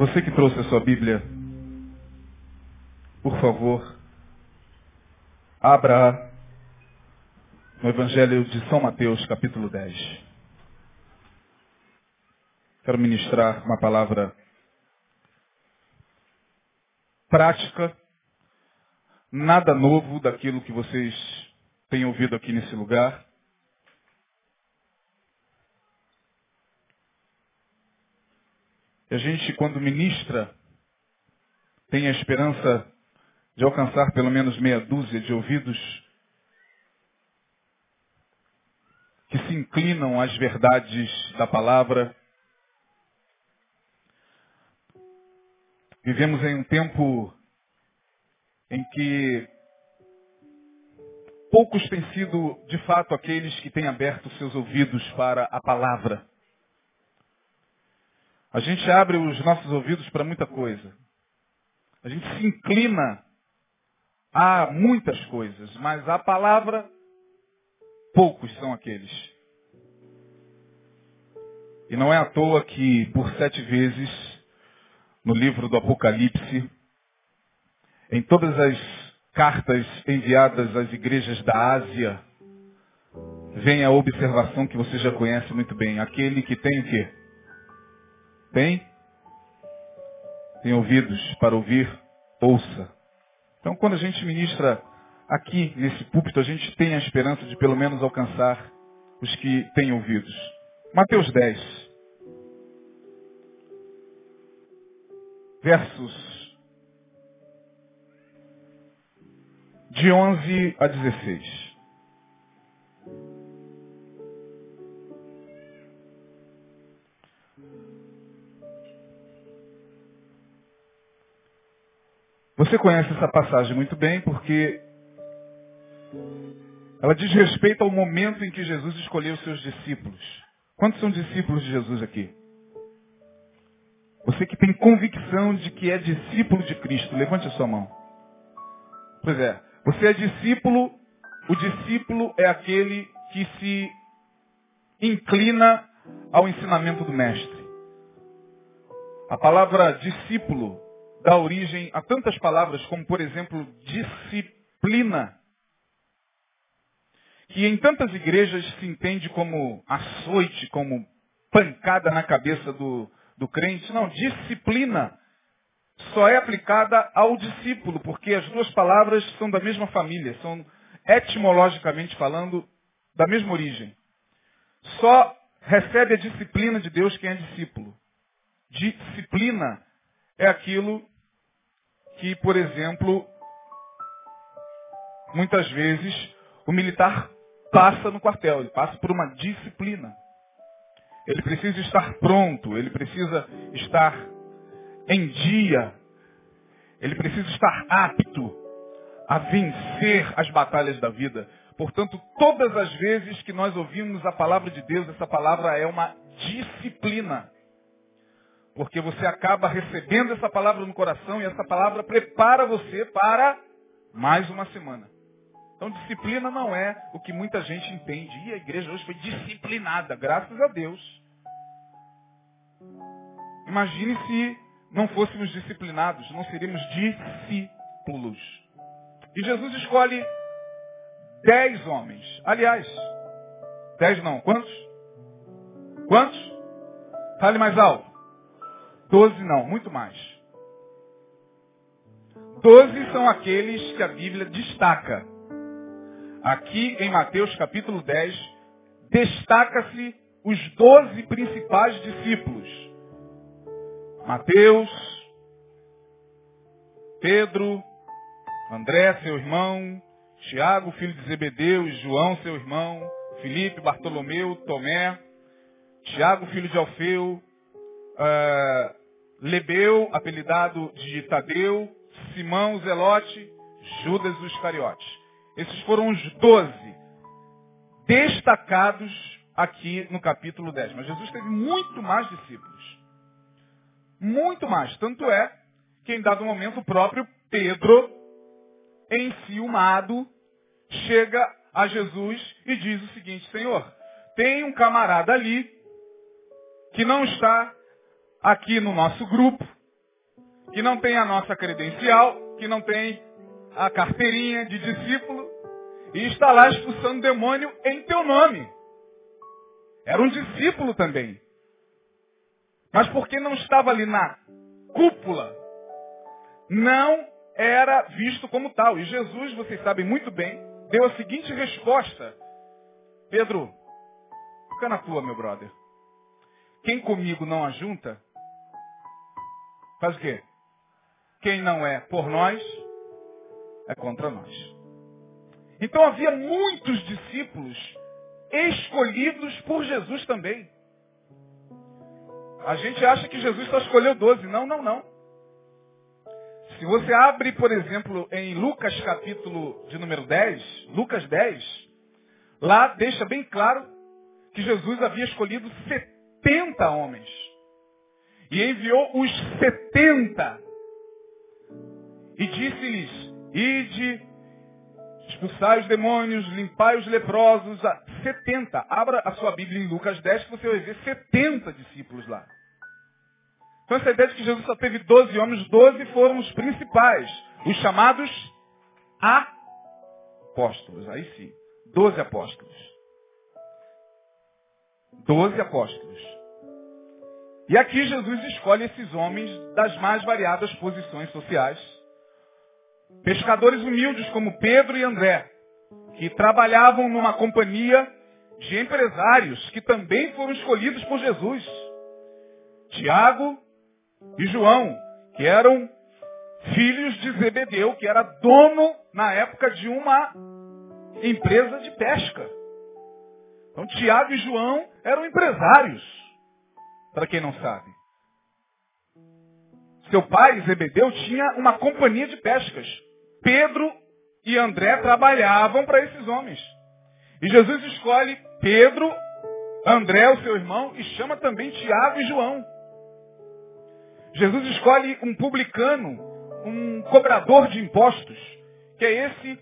Você que trouxe a sua Bíblia, por favor, abra no Evangelho de São Mateus, capítulo 10. Quero ministrar uma palavra prática, nada novo daquilo que vocês têm ouvido aqui nesse lugar. E a gente, quando ministra, tem a esperança de alcançar pelo menos meia dúzia de ouvidos que se inclinam às verdades da palavra. Vivemos em um tempo em que poucos têm sido, de fato, aqueles que têm aberto seus ouvidos para a palavra. A gente abre os nossos ouvidos para muita coisa. A gente se inclina a muitas coisas, mas a palavra, poucos são aqueles. E não é à toa que, por sete vezes, no livro do Apocalipse, em todas as cartas enviadas às igrejas da Ásia, vem a observação que você já conhece muito bem. Aquele que tem o quê? Tem? Tem ouvidos para ouvir? Ouça. Então, quando a gente ministra aqui nesse púlpito, a gente tem a esperança de pelo menos alcançar os que têm ouvidos. Mateus 10. Versos de 11 a 16. Você conhece essa passagem muito bem porque ela diz respeito ao momento em que Jesus escolheu os seus discípulos. Quantos são discípulos de Jesus aqui? Você que tem convicção de que é discípulo de Cristo, levante a sua mão. Pois é, você é discípulo, o discípulo é aquele que se inclina ao ensinamento do Mestre. A palavra discípulo dá origem a tantas palavras como, por exemplo, disciplina, que em tantas igrejas se entende como açoite, como pancada na cabeça do, do crente. Não, disciplina só é aplicada ao discípulo, porque as duas palavras são da mesma família, são etimologicamente falando da mesma origem. Só recebe a disciplina de Deus quem é discípulo. Disciplina é aquilo que, por exemplo, muitas vezes o militar passa no quartel, ele passa por uma disciplina. Ele precisa estar pronto, ele precisa estar em dia, ele precisa estar apto a vencer as batalhas da vida. Portanto, todas as vezes que nós ouvimos a palavra de Deus, essa palavra é uma disciplina. Porque você acaba recebendo essa palavra no coração e essa palavra prepara você para mais uma semana. Então disciplina não é o que muita gente entende. E a igreja hoje foi disciplinada, graças a Deus. Imagine se não fôssemos disciplinados, não seríamos discípulos. E Jesus escolhe dez homens. Aliás, dez não, quantos? Quantos? Fale mais alto. Doze não, muito mais. Doze são aqueles que a Bíblia destaca. Aqui em Mateus capítulo 10, destaca-se os doze principais discípulos. Mateus, Pedro, André, seu irmão, Tiago, filho de Zebedeu, João, seu irmão, Felipe, Bartolomeu, Tomé, Tiago, filho de Alfeu, uh, Lebeu, apelidado de Tadeu, Simão Zelote, Judas o Iscariote. Esses foram os doze destacados aqui no capítulo 10. Mas Jesus teve muito mais discípulos. Muito mais. Tanto é que em dado momento o próprio Pedro, enciumado, chega a Jesus e diz o seguinte, Senhor, tem um camarada ali que não está aqui no nosso grupo, que não tem a nossa credencial, que não tem a carteirinha de discípulo, e está lá expulsando demônio em teu nome. Era um discípulo também. Mas porque não estava ali na cúpula, não era visto como tal. E Jesus, vocês sabem muito bem, deu a seguinte resposta. Pedro, fica na tua, meu brother. Quem comigo não ajunta, faz o quê? Quem não é por nós, é contra nós. Então havia muitos discípulos escolhidos por Jesus também. A gente acha que Jesus só escolheu doze. Não, não, não. Se você abre, por exemplo, em Lucas capítulo de número 10, Lucas 10, lá deixa bem claro que Jesus havia escolhido 70 homens. E enviou os 70. E disse-lhes, ide, expulsai os demônios, limpai os leprosos. 70. Abra a sua Bíblia em Lucas 10 que você vai ver 70 discípulos lá. Então essa ideia de que Jesus só teve 12 homens, 12 foram os principais, os chamados apóstolos. Aí sim, 12 apóstolos. 12 apóstolos. E aqui Jesus escolhe esses homens das mais variadas posições sociais. Pescadores humildes como Pedro e André, que trabalhavam numa companhia de empresários que também foram escolhidos por Jesus. Tiago, e João, que eram filhos de Zebedeu, que era dono na época de uma empresa de pesca. Então Tiago e João eram empresários, para quem não sabe. Seu pai, Zebedeu, tinha uma companhia de pescas. Pedro e André trabalhavam para esses homens. E Jesus escolhe Pedro, André, o seu irmão, e chama também Tiago e João. Jesus escolhe um publicano, um cobrador de impostos, que é esse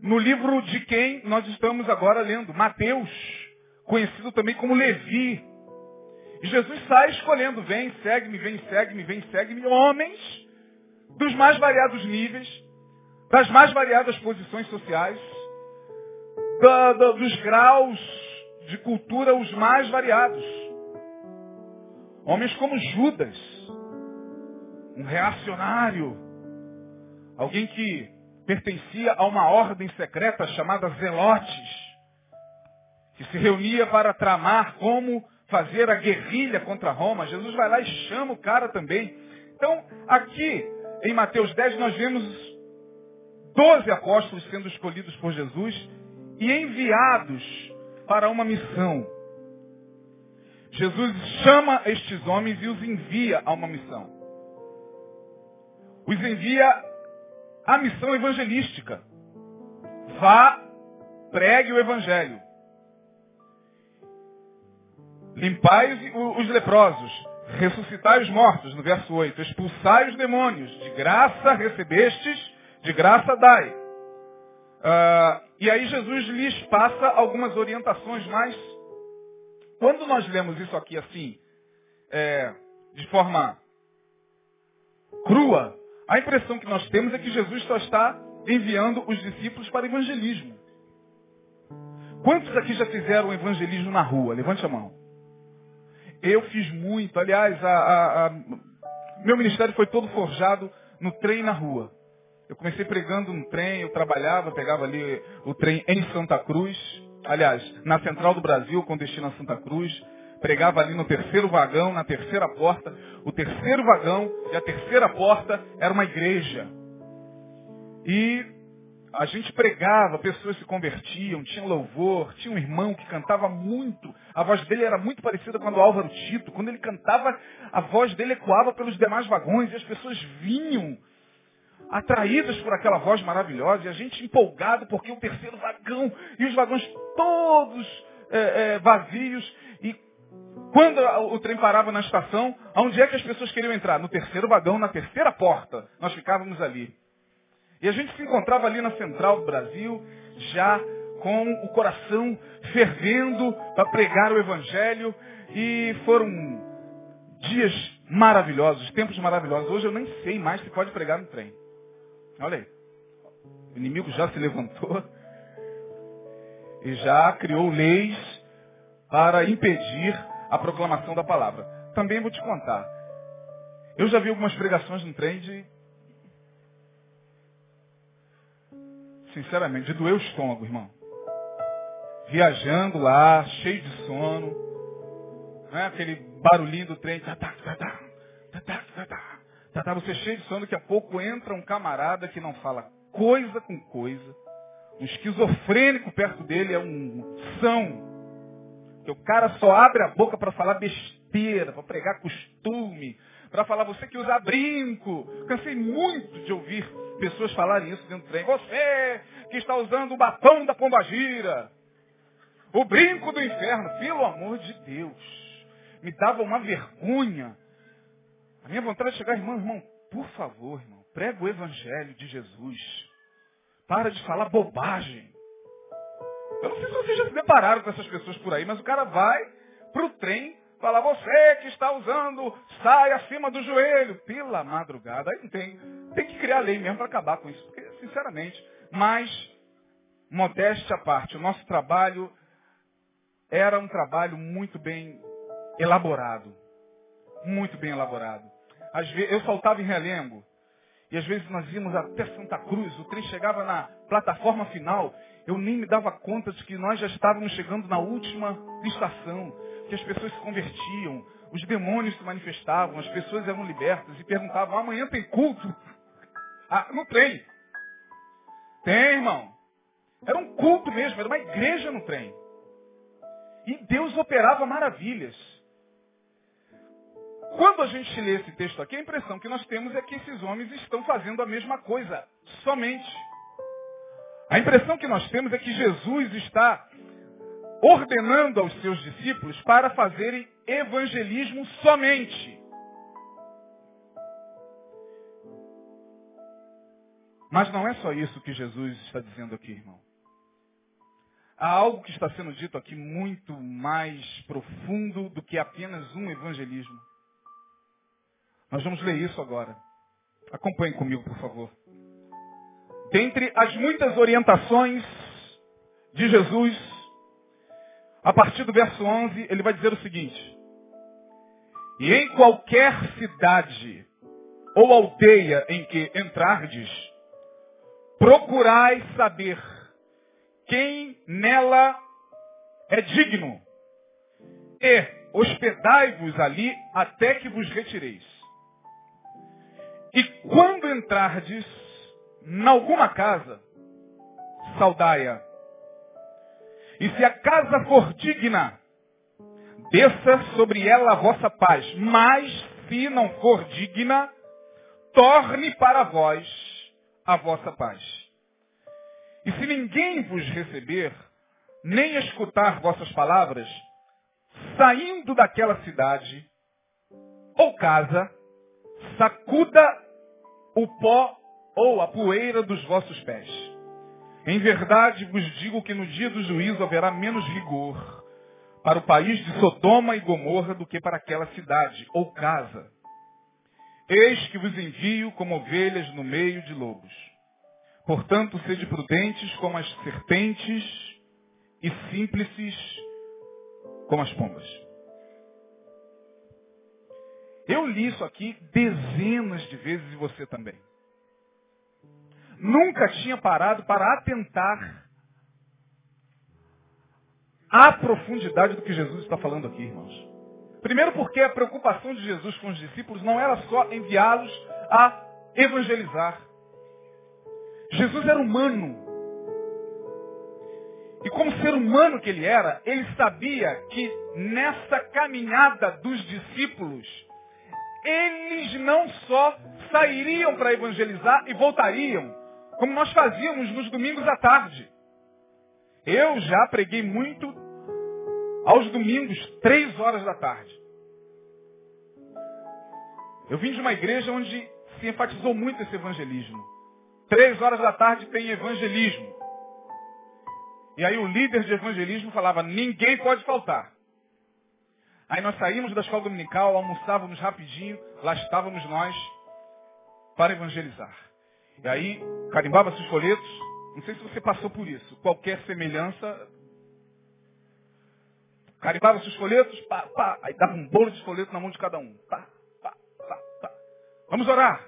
no livro de quem nós estamos agora lendo, Mateus, conhecido também como Levi. E Jesus sai escolhendo, vem, segue-me, vem, segue-me, vem, segue-me, homens dos mais variados níveis, das mais variadas posições sociais, da, da, dos graus de cultura os mais variados. Homens como Judas, um reacionário, alguém que pertencia a uma ordem secreta chamada Zelotes, que se reunia para tramar como fazer a guerrilha contra Roma. Jesus vai lá e chama o cara também. Então, aqui em Mateus 10, nós vemos 12 apóstolos sendo escolhidos por Jesus e enviados para uma missão. Jesus chama estes homens e os envia a uma missão. Os envia à missão evangelística. Vá, pregue o evangelho. Limpai os leprosos, ressuscitai os mortos, no verso 8. Expulsai os demônios, de graça recebestes, de graça dai. Uh, e aí Jesus lhes passa algumas orientações mais quando nós lemos isso aqui assim, é, de forma crua, a impressão que nós temos é que Jesus só está enviando os discípulos para evangelismo. Quantos aqui já fizeram evangelismo na rua? Levante a mão. Eu fiz muito. Aliás, a, a, a, meu ministério foi todo forjado no trem na rua. Eu comecei pregando no trem, eu trabalhava, pegava ali o trem em Santa Cruz aliás, na Central do Brasil, com destino a Santa Cruz, pregava ali no terceiro vagão, na terceira porta. O terceiro vagão e a terceira porta era uma igreja. E a gente pregava, pessoas se convertiam, tinha louvor, tinha um irmão que cantava muito. A voz dele era muito parecida com a do Álvaro Tito. Quando ele cantava, a voz dele ecoava pelos demais vagões e as pessoas vinham atraídas por aquela voz maravilhosa, e a gente empolgado porque o terceiro vagão e os vagões todos é, é, vazios. E quando o trem parava na estação, aonde é que as pessoas queriam entrar? No terceiro vagão, na terceira porta. Nós ficávamos ali. E a gente se encontrava ali na central do Brasil, já com o coração fervendo para pregar o Evangelho. E foram dias maravilhosos, tempos maravilhosos. Hoje eu nem sei mais se pode pregar no trem. Olha aí. O inimigo já se levantou e já criou leis para impedir a proclamação da palavra. Também vou te contar. Eu já vi algumas pregações no trem de. Sinceramente, de doer o estômago, irmão. Viajando lá, cheio de sono. Né? Aquele barulhinho do trem. Tá, tá, tá, tá, tá, tá, tá, tá, tá, tá, você cheio de sono, daqui a pouco entra um camarada que não fala coisa com coisa. Um esquizofrênico perto dele é um são. Que o cara só abre a boca para falar besteira, para pregar costume, para falar você que usa brinco. Cansei muito de ouvir pessoas falarem isso dentro do trem. Você que está usando o batom da pombagira. O brinco do inferno. Pelo amor de Deus. Me dava uma vergonha. A minha vontade de chegar, irmão, irmão, por favor, irmão, prega o evangelho de Jesus. Para de falar bobagem. Eu não sei se vocês já se depararam com essas pessoas por aí, mas o cara vai pro trem falar, você que está usando, sai acima do joelho. Pela madrugada. Aí não tem. Tem que criar lei mesmo para acabar com isso. Porque, sinceramente, mas, modéstia à parte, o nosso trabalho era um trabalho muito bem elaborado. Muito bem elaborado. Às vezes, eu saltava em Relengo. E às vezes nós íamos até Santa Cruz, o trem chegava na plataforma final, eu nem me dava conta de que nós já estávamos chegando na última estação, que as pessoas se convertiam, os demônios se manifestavam, as pessoas eram libertas e perguntavam, amanhã tem culto? Ah, no trem. Tem, irmão. Era um culto mesmo, era uma igreja no trem. E Deus operava maravilhas. Quando a gente lê esse texto aqui, a impressão que nós temos é que esses homens estão fazendo a mesma coisa, somente. A impressão que nós temos é que Jesus está ordenando aos seus discípulos para fazerem evangelismo somente. Mas não é só isso que Jesus está dizendo aqui, irmão. Há algo que está sendo dito aqui muito mais profundo do que apenas um evangelismo. Nós vamos ler isso agora. Acompanhe comigo, por favor. Dentre as muitas orientações de Jesus, a partir do verso 11, ele vai dizer o seguinte: E em qualquer cidade ou aldeia em que entrardes, procurai saber quem nela é digno, e hospedai-vos ali até que vos retireis. E quando entrardes em alguma casa, saudai-a. E se a casa for digna, desça sobre ela a vossa paz. Mas se não for digna, torne para vós a vossa paz. E se ninguém vos receber, nem escutar vossas palavras, saindo daquela cidade ou casa, sacuda o pó ou a poeira dos vossos pés. Em verdade vos digo que no dia do juízo haverá menos rigor para o país de Sodoma e Gomorra do que para aquela cidade ou casa. Eis que vos envio como ovelhas no meio de lobos. Portanto, sede prudentes como as serpentes e simples como as pombas. Eu li isso aqui dezenas de vezes e você também. Nunca tinha parado para atentar à profundidade do que Jesus está falando aqui, irmãos. Primeiro porque a preocupação de Jesus com os discípulos não era só enviá-los a evangelizar. Jesus era humano. E como ser humano que ele era, ele sabia que nessa caminhada dos discípulos, eles não só sairiam para evangelizar e voltariam, como nós fazíamos nos domingos à tarde. Eu já preguei muito aos domingos, três horas da tarde. Eu vim de uma igreja onde se enfatizou muito esse evangelismo. Três horas da tarde tem evangelismo. E aí o líder de evangelismo falava, ninguém pode faltar. Aí nós saímos da escola dominical, almoçávamos rapidinho, lá estávamos nós para evangelizar. E aí carimbava-se os folhetos. Não sei se você passou por isso. Qualquer semelhança. Carimbava-se os folhetos, pá, pá, aí dava um bolo de folheto na mão de cada um. Pá, pá, pá, pá. Vamos orar.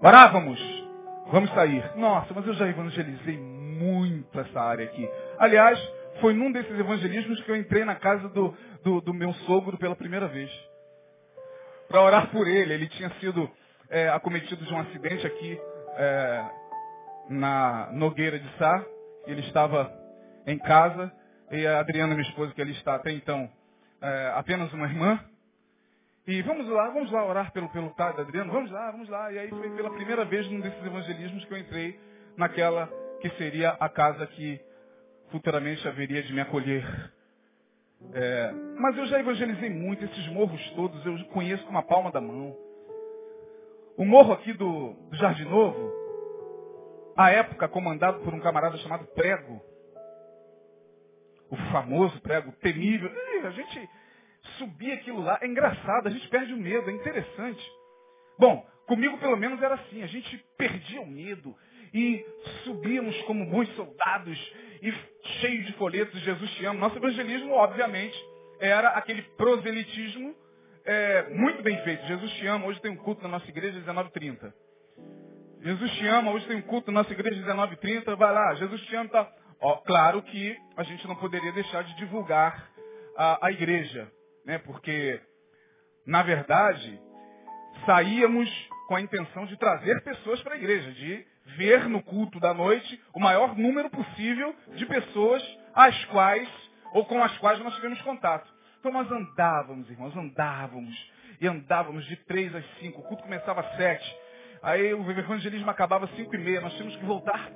Orávamos. Vamos sair. Nossa, mas eu já evangelizei muito essa área aqui. Aliás, foi num desses evangelismos que eu entrei na casa do, do, do meu sogro pela primeira vez. Para orar por ele. Ele tinha sido é, acometido de um acidente aqui é, na Nogueira de Sá. Ele estava em casa. E a Adriana, minha esposa, que ali está até então, é, apenas uma irmã. E vamos lá, vamos lá orar pelo, pelo pai da Adriana. Vamos lá, vamos lá. E aí foi pela primeira vez num desses evangelismos que eu entrei naquela que seria a casa que futuramente haveria de me acolher. É, mas eu já evangelizei muito, esses morros todos eu conheço com uma palma da mão. O morro aqui do, do Jardim Novo, à época comandado por um camarada chamado Prego. O famoso Prego, temível. a gente subia aquilo lá, é engraçado, a gente perde o medo, é interessante. Bom, comigo pelo menos era assim, a gente perdia o medo e subíamos como bons soldados e cheios de folhetos, Jesus te ama. Nosso evangelismo, obviamente, era aquele proselitismo é, muito bem feito. Jesus te ama, hoje tem um culto na nossa igreja às 19h30. Jesus te ama, hoje tem um culto na nossa igreja às 19h30, vai lá, Jesus te ama, tá. Ó, claro que a gente não poderia deixar de divulgar a, a igreja, né? Porque, na verdade, saíamos com a intenção de trazer pessoas para a igreja, de ver no culto da noite o maior número possível de pessoas às quais ou com as quais nós tivemos contato. Então nós andávamos, irmãos, andávamos. E andávamos de três às cinco. O culto começava às sete. Aí o evangelismo acabava às cinco e meia. Nós tínhamos que voltar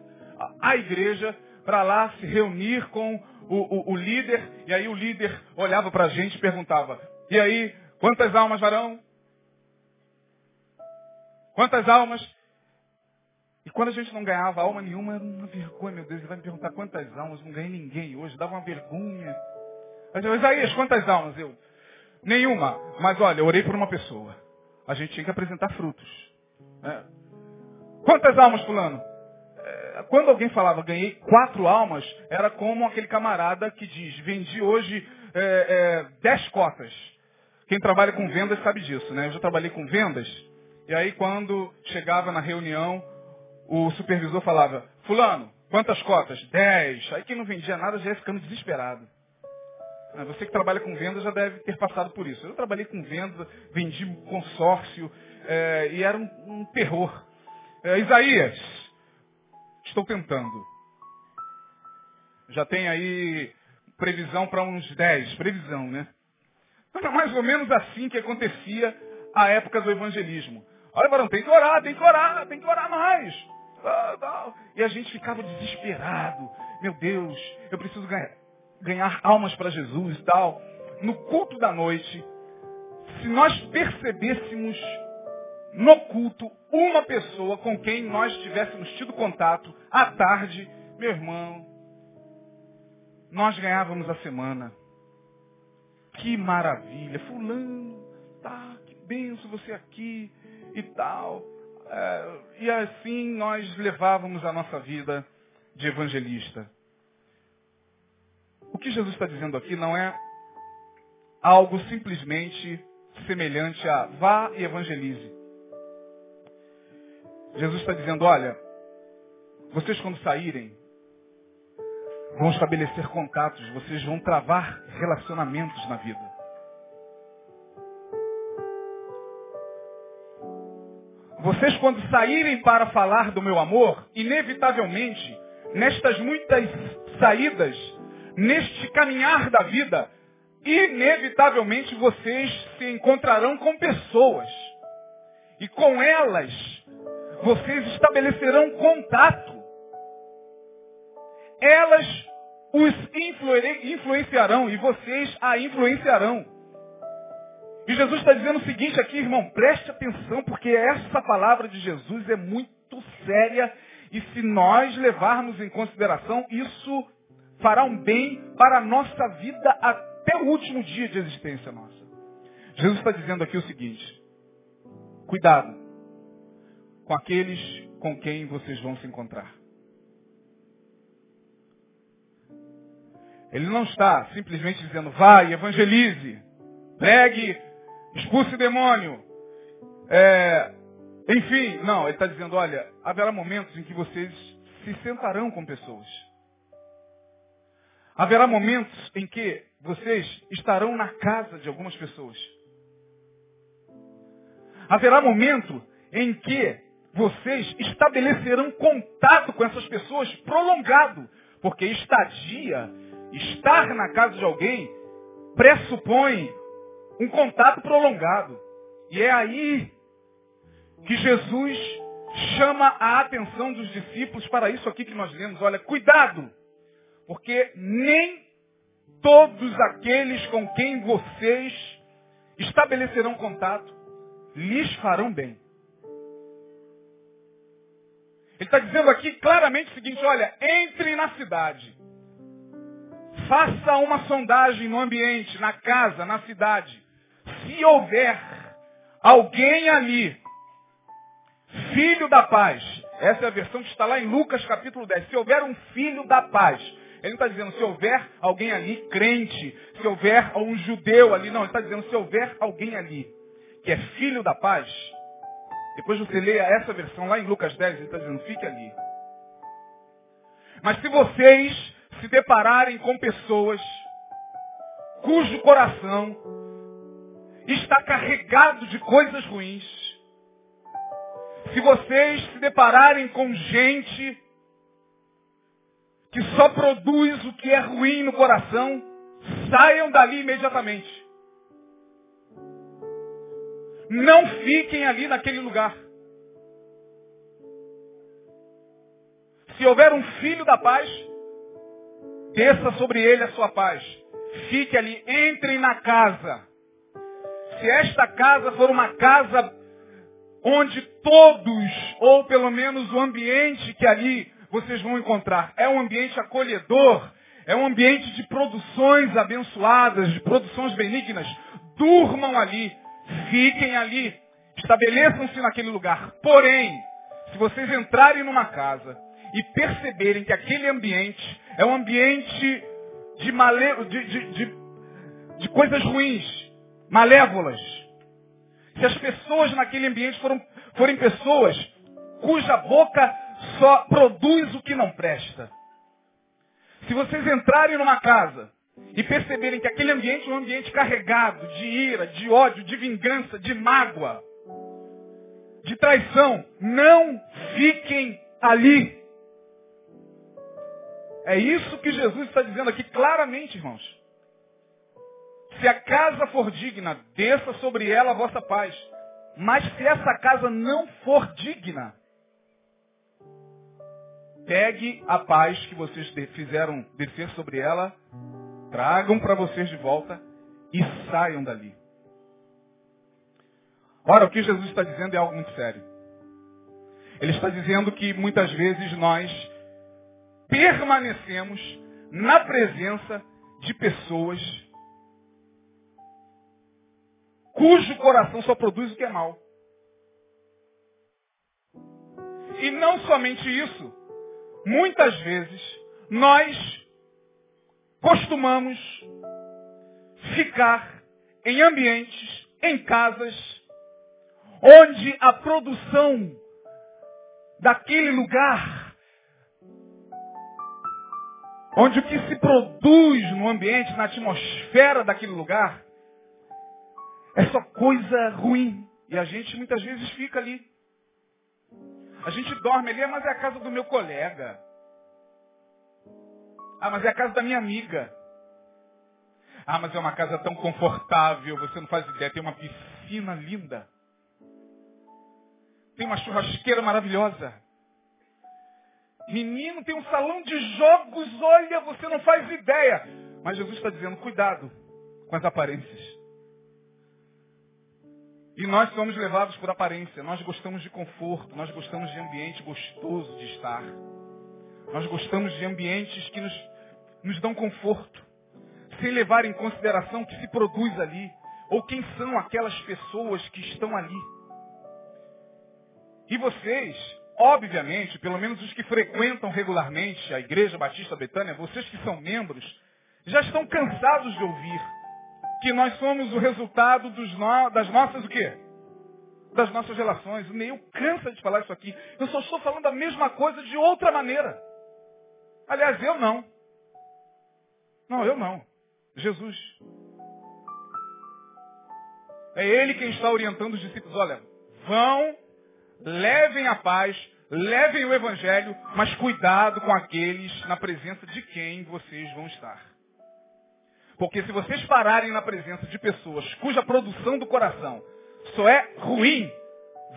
à igreja para lá se reunir com o, o, o, líder. E aí o líder olhava para a gente e perguntava, e aí, quantas almas varão? Quantas almas? E quando a gente não ganhava alma nenhuma, era uma vergonha, meu Deus. Ele vai me perguntar quantas almas, não ganhei ninguém hoje, dava uma vergonha. Isaías, quantas almas? Eu, nenhuma. Mas olha, eu orei por uma pessoa. A gente tinha que apresentar frutos. É. Quantas almas, fulano? É, quando alguém falava, ganhei quatro almas, era como aquele camarada que diz, vendi hoje é, é, dez cotas. Quem trabalha com vendas sabe disso, né? Eu já trabalhei com vendas. E aí quando chegava na reunião, o supervisor falava, fulano, quantas cotas? Dez. Aí quem não vendia nada já ia ficando desesperado. Ah, você que trabalha com venda já deve ter passado por isso. Eu trabalhei com venda, vendi consórcio, é, e era um, um terror. É, Isaías, estou tentando. Já tem aí previsão para uns 10, previsão, né? É mais ou menos assim que acontecia a época do evangelismo. Olha, varão, tem que orar, tem que orar, tem que orar mais. E a gente ficava desesperado. Meu Deus, eu preciso ganhar, ganhar almas para Jesus e tal. No culto da noite, se nós percebêssemos no culto uma pessoa com quem nós tivéssemos tido contato à tarde, meu irmão, nós ganhávamos a semana. Que maravilha, fulano, tá, que benção você aqui e tal. É, e assim nós levávamos a nossa vida de evangelista. O que Jesus está dizendo aqui não é algo simplesmente semelhante a vá e evangelize. Jesus está dizendo, olha, vocês quando saírem, vão estabelecer contatos, vocês vão travar relacionamentos na vida. Vocês, quando saírem para falar do meu amor, inevitavelmente, nestas muitas saídas, neste caminhar da vida, inevitavelmente vocês se encontrarão com pessoas. E com elas, vocês estabelecerão contato. Elas os influenciarão e vocês a influenciarão. E Jesus está dizendo o seguinte aqui, irmão, preste atenção, porque essa palavra de Jesus é muito séria e se nós levarmos em consideração, isso fará um bem para a nossa vida até o último dia de existência nossa. Jesus está dizendo aqui o seguinte, cuidado com aqueles com quem vocês vão se encontrar. Ele não está simplesmente dizendo, vai, evangelize, pregue, expulse demônio. É, enfim, não, ele está dizendo, olha, haverá momentos em que vocês se sentarão com pessoas. Haverá momentos em que vocês estarão na casa de algumas pessoas. Haverá momento em que vocês estabelecerão contato com essas pessoas prolongado, porque estadia Estar na casa de alguém pressupõe um contato prolongado. E é aí que Jesus chama a atenção dos discípulos para isso aqui que nós lemos. Olha, cuidado, porque nem todos aqueles com quem vocês estabelecerão contato lhes farão bem. Ele está dizendo aqui claramente o seguinte, olha, entre na cidade. Faça uma sondagem no ambiente, na casa, na cidade. Se houver alguém ali, filho da paz, essa é a versão que está lá em Lucas capítulo 10. Se houver um filho da paz, ele não está dizendo se houver alguém ali crente, se houver um judeu ali, não, ele está dizendo se houver alguém ali que é filho da paz, depois você leia essa versão lá em Lucas 10, ele está dizendo, fique ali. Mas se vocês se depararem com pessoas cujo coração está carregado de coisas ruins, se vocês se depararem com gente que só produz o que é ruim no coração, saiam dali imediatamente. Não fiquem ali naquele lugar. Se houver um filho da paz, desça sobre ele a sua paz. Fique ali, entrem na casa. Se esta casa for uma casa onde todos, ou pelo menos o ambiente que ali vocês vão encontrar, é um ambiente acolhedor, é um ambiente de produções abençoadas, de produções benignas, durmam ali, fiquem ali, estabeleçam-se naquele lugar. Porém, se vocês entrarem numa casa e perceberem que aquele ambiente é um ambiente de, male... de, de, de, de coisas ruins, malévolas. Se as pessoas naquele ambiente foram, forem pessoas cuja boca só produz o que não presta. Se vocês entrarem numa casa e perceberem que aquele ambiente é um ambiente carregado de ira, de ódio, de vingança, de mágoa, de traição, não fiquem ali. É isso que Jesus está dizendo aqui claramente, irmãos. Se a casa for digna, desça sobre ela a vossa paz. Mas se essa casa não for digna, pegue a paz que vocês fizeram descer sobre ela, tragam para vocês de volta e saiam dali. Ora, o que Jesus está dizendo é algo muito sério. Ele está dizendo que muitas vezes nós permanecemos na presença de pessoas cujo coração só produz o que é mal. E não somente isso, muitas vezes nós costumamos ficar em ambientes, em casas, onde a produção daquele lugar Onde o que se produz no ambiente, na atmosfera daquele lugar, é só coisa ruim. E a gente muitas vezes fica ali. A gente dorme ali, ah, mas é a casa do meu colega. Ah, mas é a casa da minha amiga. Ah, mas é uma casa tão confortável, você não faz ideia. Tem uma piscina linda. Tem uma churrasqueira maravilhosa. Menino tem um salão de jogos, olha, você não faz ideia. Mas Jesus está dizendo, cuidado com as aparências. E nós somos levados por aparência. Nós gostamos de conforto, nós gostamos de ambiente gostoso de estar. Nós gostamos de ambientes que nos, nos dão conforto. sem levar em consideração o que se produz ali, ou quem são aquelas pessoas que estão ali. E vocês, obviamente, pelo menos os que frequentam regularmente a Igreja Batista Betânia, vocês que são membros, já estão cansados de ouvir que nós somos o resultado no... das nossas o quê? Das nossas relações. Neil cansa de falar isso aqui. Eu só estou falando a mesma coisa de outra maneira. Aliás, eu não. Não, eu não. Jesus. É ele quem está orientando os discípulos. Olha, vão, levem a paz, levem o evangelho, mas cuidado com aqueles na presença de quem vocês vão estar. Porque se vocês pararem na presença de pessoas cuja produção do coração só é ruim,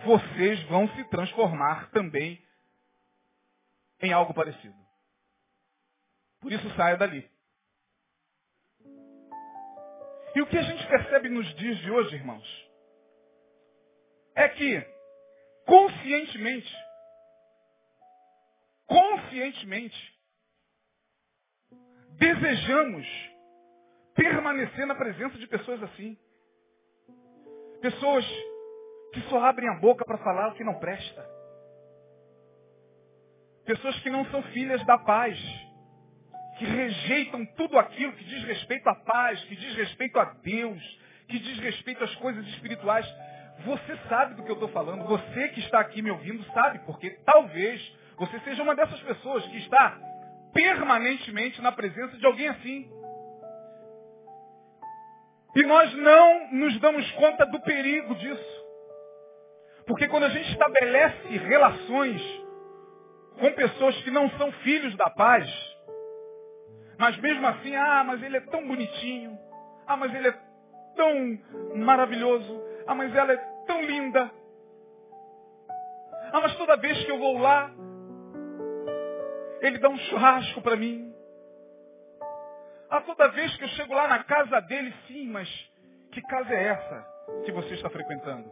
vocês vão se transformar também em algo parecido. Por isso saia dali. E o que a gente percebe nos dias de hoje, irmãos, é que conscientemente, conscientemente, desejamos permanecer na presença de pessoas assim. Pessoas que só abrem a boca para falar o que não presta. Pessoas que não são filhas da paz que rejeitam tudo aquilo que diz respeito à paz, que diz respeito a Deus, que diz respeito às coisas espirituais. Você sabe do que eu estou falando, você que está aqui me ouvindo sabe, porque talvez você seja uma dessas pessoas que está permanentemente na presença de alguém assim. E nós não nos damos conta do perigo disso. Porque quando a gente estabelece relações com pessoas que não são filhos da paz, mas mesmo assim, ah, mas ele é tão bonitinho. Ah, mas ele é tão maravilhoso. Ah, mas ela é tão linda. Ah, mas toda vez que eu vou lá, ele dá um churrasco para mim. Ah, toda vez que eu chego lá na casa dele, sim, mas que casa é essa que você está frequentando?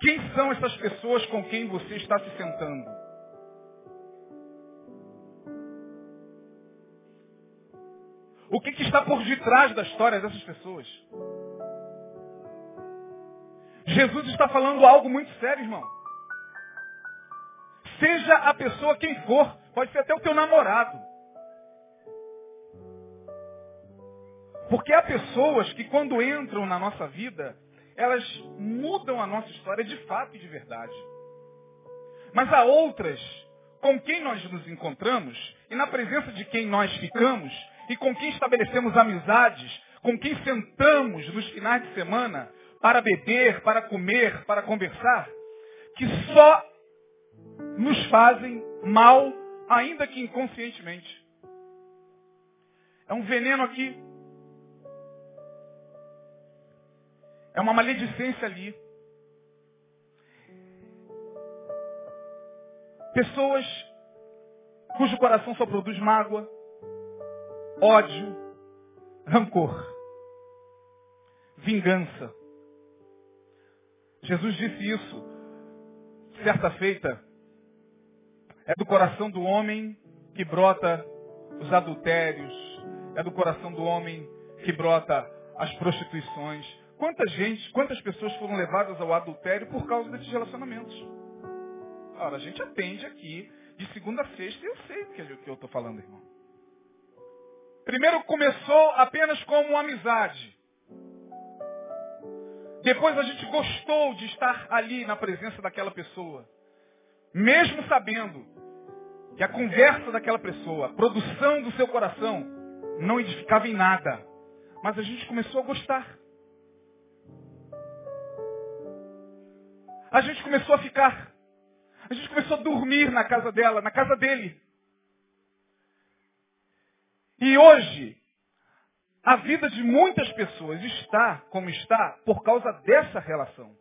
Quem são essas pessoas com quem você está se sentando? O que, que está por detrás da história dessas pessoas? Jesus está falando algo muito sério, irmão. Seja a pessoa quem for, pode ser até o teu namorado. Porque há pessoas que quando entram na nossa vida, elas mudam a nossa história de fato e de verdade. Mas há outras com quem nós nos encontramos e na presença de quem nós ficamos, e com quem estabelecemos amizades, com quem sentamos nos finais de semana para beber, para comer, para conversar, que só nos fazem mal, ainda que inconscientemente. É um veneno aqui. É uma maledicência ali. Pessoas cujo coração só produz mágoa, ódio, rancor, vingança. Jesus disse isso certa feita. É do coração do homem que brota os adultérios, é do coração do homem que brota as prostituições. Quanta gente, quantas pessoas foram levadas ao adultério por causa desses relacionamentos? Ora, a gente atende aqui de segunda a sexta e eu sei o que eu estou falando, irmão. Primeiro começou apenas como amizade. Depois a gente gostou de estar ali na presença daquela pessoa. Mesmo sabendo que a conversa daquela pessoa, a produção do seu coração, não edificava em nada. Mas a gente começou a gostar. A gente começou a ficar. A gente começou a dormir na casa dela, na casa dele. E hoje, a vida de muitas pessoas está como está por causa dessa relação.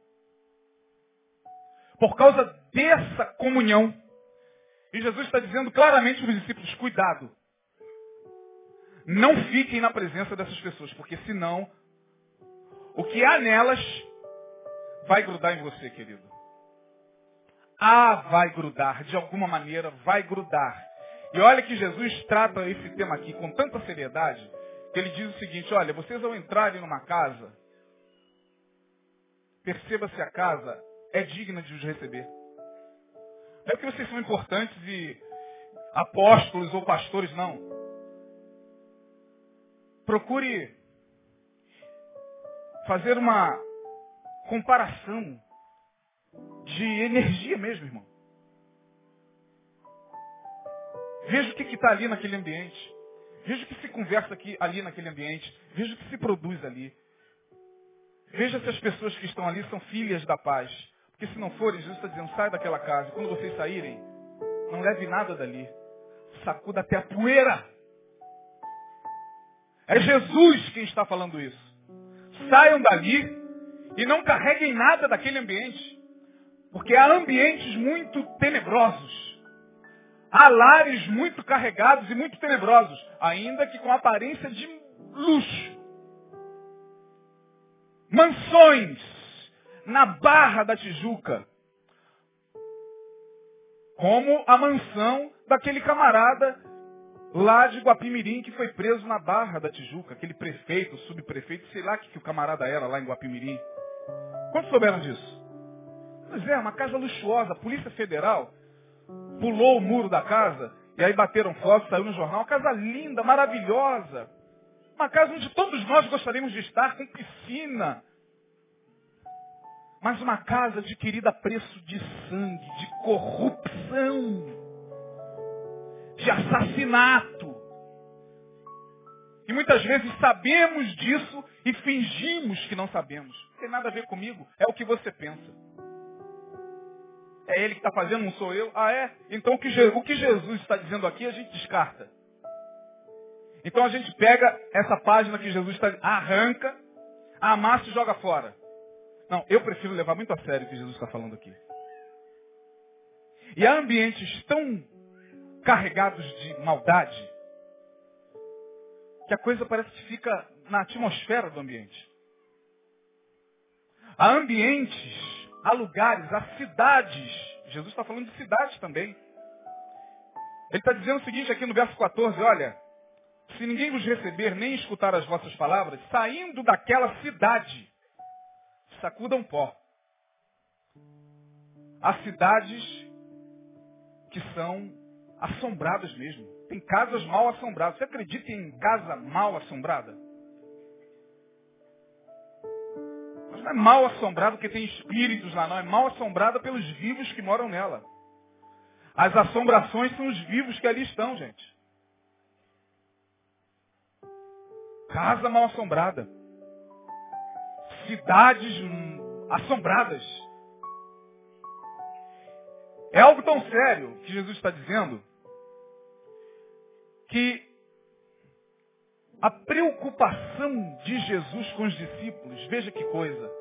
Por causa dessa comunhão. E Jesus está dizendo claramente para os discípulos, cuidado. Não fiquem na presença dessas pessoas, porque senão o que há nelas vai grudar em você, querido. Ah, vai grudar, de alguma maneira vai grudar. E olha que Jesus trata esse tema aqui com tanta seriedade, que ele diz o seguinte, olha, vocês ao entrarem numa casa, perceba se a casa é digna de os receber. Não é porque vocês são importantes e apóstolos ou pastores, não. Procure fazer uma comparação de energia mesmo, irmão. Veja o que está ali naquele ambiente. Veja o que se conversa aqui, ali naquele ambiente. Veja o que se produz ali. Veja se as pessoas que estão ali são filhas da paz. Porque se não forem, Jesus está dizendo, sai daquela casa. Quando vocês saírem, não leve nada dali. Sacuda até a poeira. É Jesus quem está falando isso. Saiam dali e não carreguem nada daquele ambiente. Porque há ambientes muito tenebrosos. Há lares muito carregados e muito tenebrosos, ainda que com aparência de luxo. Mansões na Barra da Tijuca. Como a mansão daquele camarada lá de Guapimirim que foi preso na Barra da Tijuca, aquele prefeito, subprefeito, sei lá que, que o camarada era lá em Guapimirim. Quantos souberam disso? Pois é, uma casa luxuosa, a Polícia Federal pulou o muro da casa e aí bateram foto, saiu no jornal, uma casa linda, maravilhosa. Uma casa onde todos nós gostaríamos de estar, com piscina. Mas uma casa adquirida a preço de sangue, de corrupção de assassinato. E muitas vezes sabemos disso e fingimos que não sabemos. Não tem nada a ver comigo, é o que você pensa. É ele que está fazendo, não sou eu. Ah, é? Então o que, o que Jesus está dizendo aqui a gente descarta. Então a gente pega essa página que Jesus está arranca, amassa e joga fora. Não, eu prefiro levar muito a sério o que Jesus está falando aqui. E há ambientes tão carregados de maldade, que a coisa parece que fica na atmosfera do ambiente. Há ambientes, há lugares, há cidades. Jesus está falando de cidades também. Ele está dizendo o seguinte aqui no verso 14, olha, se ninguém vos receber nem escutar as vossas palavras, saindo daquela cidade, sacudam pó. Há cidades que são assombradas mesmo. Tem casas mal assombradas. Você acredita em casa mal assombrada? Não é mal assombrada porque tem espíritos lá, não. É mal assombrada pelos vivos que moram nela. As assombrações são os vivos que ali estão, gente. Casa mal assombrada. Cidades hum, assombradas. É algo tão sério que Jesus está dizendo que a preocupação de Jesus com os discípulos, veja que coisa,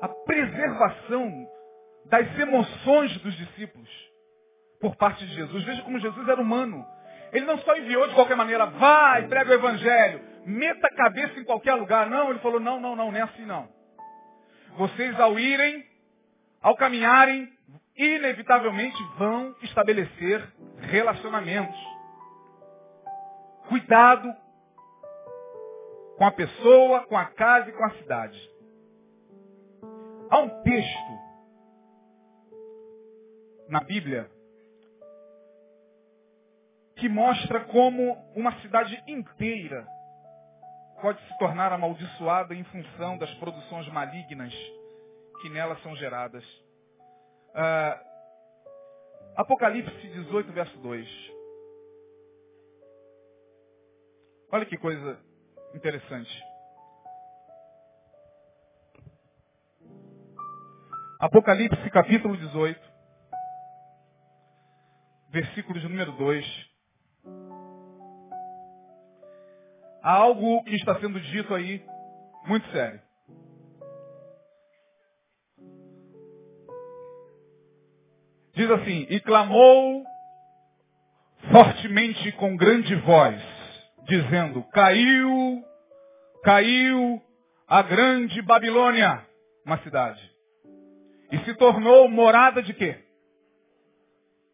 a preservação das emoções dos discípulos por parte de Jesus. Veja como Jesus era humano. Ele não só enviou de qualquer maneira, vai, prega o evangelho, meta a cabeça em qualquer lugar. Não, ele falou, não, não, não, nem assim não. Vocês ao irem, ao caminharem, inevitavelmente vão estabelecer relacionamentos. Cuidado com a pessoa, com a casa e com a cidade. Há um texto na Bíblia que mostra como uma cidade inteira pode se tornar amaldiçoada em função das produções malignas que nela são geradas. Uh, Apocalipse 18, verso 2. Olha que coisa interessante. Apocalipse capítulo 18, versículo de número 2. Há algo que está sendo dito aí muito sério. Diz assim, e clamou fortemente com grande voz, dizendo, caiu, caiu a grande Babilônia, uma cidade. E se tornou morada de quê?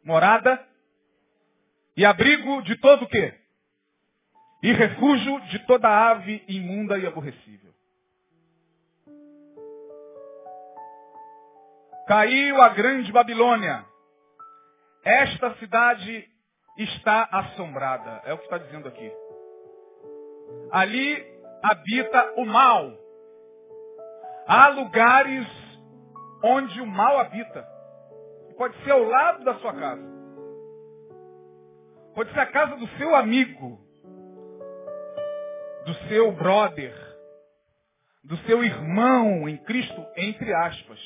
Morada E abrigo de todo o quê? E refúgio de toda ave imunda e aborrecível. Caiu a grande Babilônia. Esta cidade está assombrada. É o que está dizendo aqui. Ali habita o mal. Há lugares onde o mal habita. Pode ser ao lado da sua casa. Pode ser a casa do seu amigo, do seu brother, do seu irmão em Cristo, entre aspas.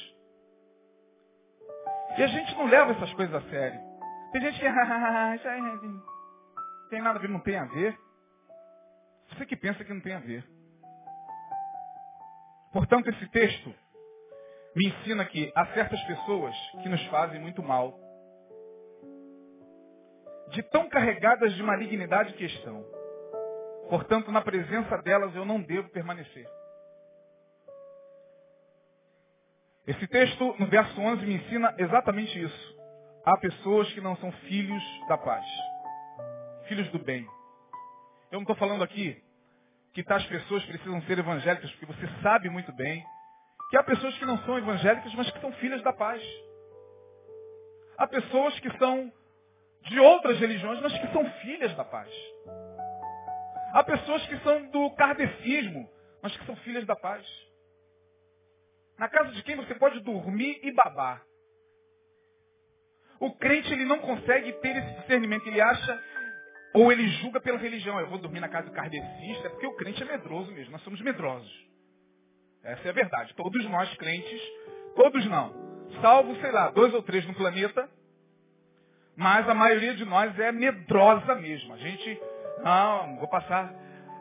E a gente não leva essas coisas a sério. Tem gente que não tem nada a ver, não tem a ver. Você que pensa que não tem a ver. Portanto, esse texto me ensina que há certas pessoas que nos fazem muito mal. De tão carregadas de malignidade que estão. Portanto, na presença delas eu não devo permanecer. Esse texto, no verso 11, me ensina exatamente isso. Há pessoas que não são filhos da paz. Filhos do bem. Eu não estou falando aqui que tais pessoas precisam ser evangélicas, porque você sabe muito bem que há pessoas que não são evangélicas, mas que são filhas da paz. Há pessoas que são de outras religiões, mas que são filhas da paz. Há pessoas que são do kardecismo, mas que são filhas da paz. Na casa de quem você pode dormir e babar. O crente ele não consegue ter esse discernimento. Ele acha ou ele julga pela religião. Eu vou dormir na casa do kardecista, é porque o crente é medroso mesmo. Nós somos medrosos. Essa é a verdade. Todos nós crentes, todos não. Salvo, sei lá, dois ou três no planeta, mas a maioria de nós é medrosa mesmo. A gente, não, vou passar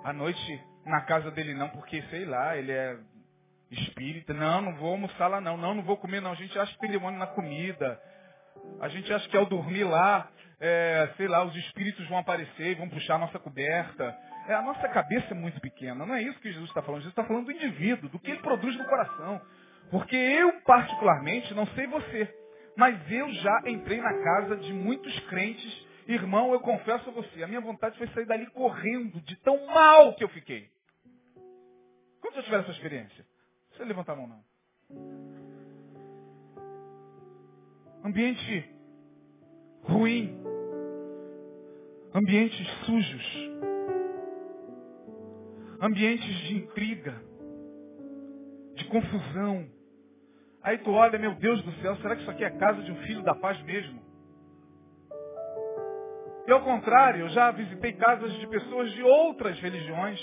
a noite na casa dele não, porque, sei lá, ele é espírita. Não, não vou almoçar lá não. Não, não vou comer não. A gente acha demônio na comida. A gente acha que ao dormir lá, é, sei lá, os espíritos vão aparecer e vão puxar a nossa coberta. É, a nossa cabeça é muito pequena. Não é isso que Jesus está falando. Jesus está falando do indivíduo, do que ele produz no coração. Porque eu, particularmente, não sei você, mas eu já entrei na casa de muitos crentes. Irmão, eu confesso a você, a minha vontade foi sair dali correndo de tão mal que eu fiquei. Quando você tiver essa experiência? Você levantar a mão, não. Ambiente ruim. Ambientes sujos. Ambientes de intriga. De confusão. Aí tu olha, meu Deus do céu, será que isso aqui é casa de um filho da paz mesmo? E ao contrário, eu já visitei casas de pessoas de outras religiões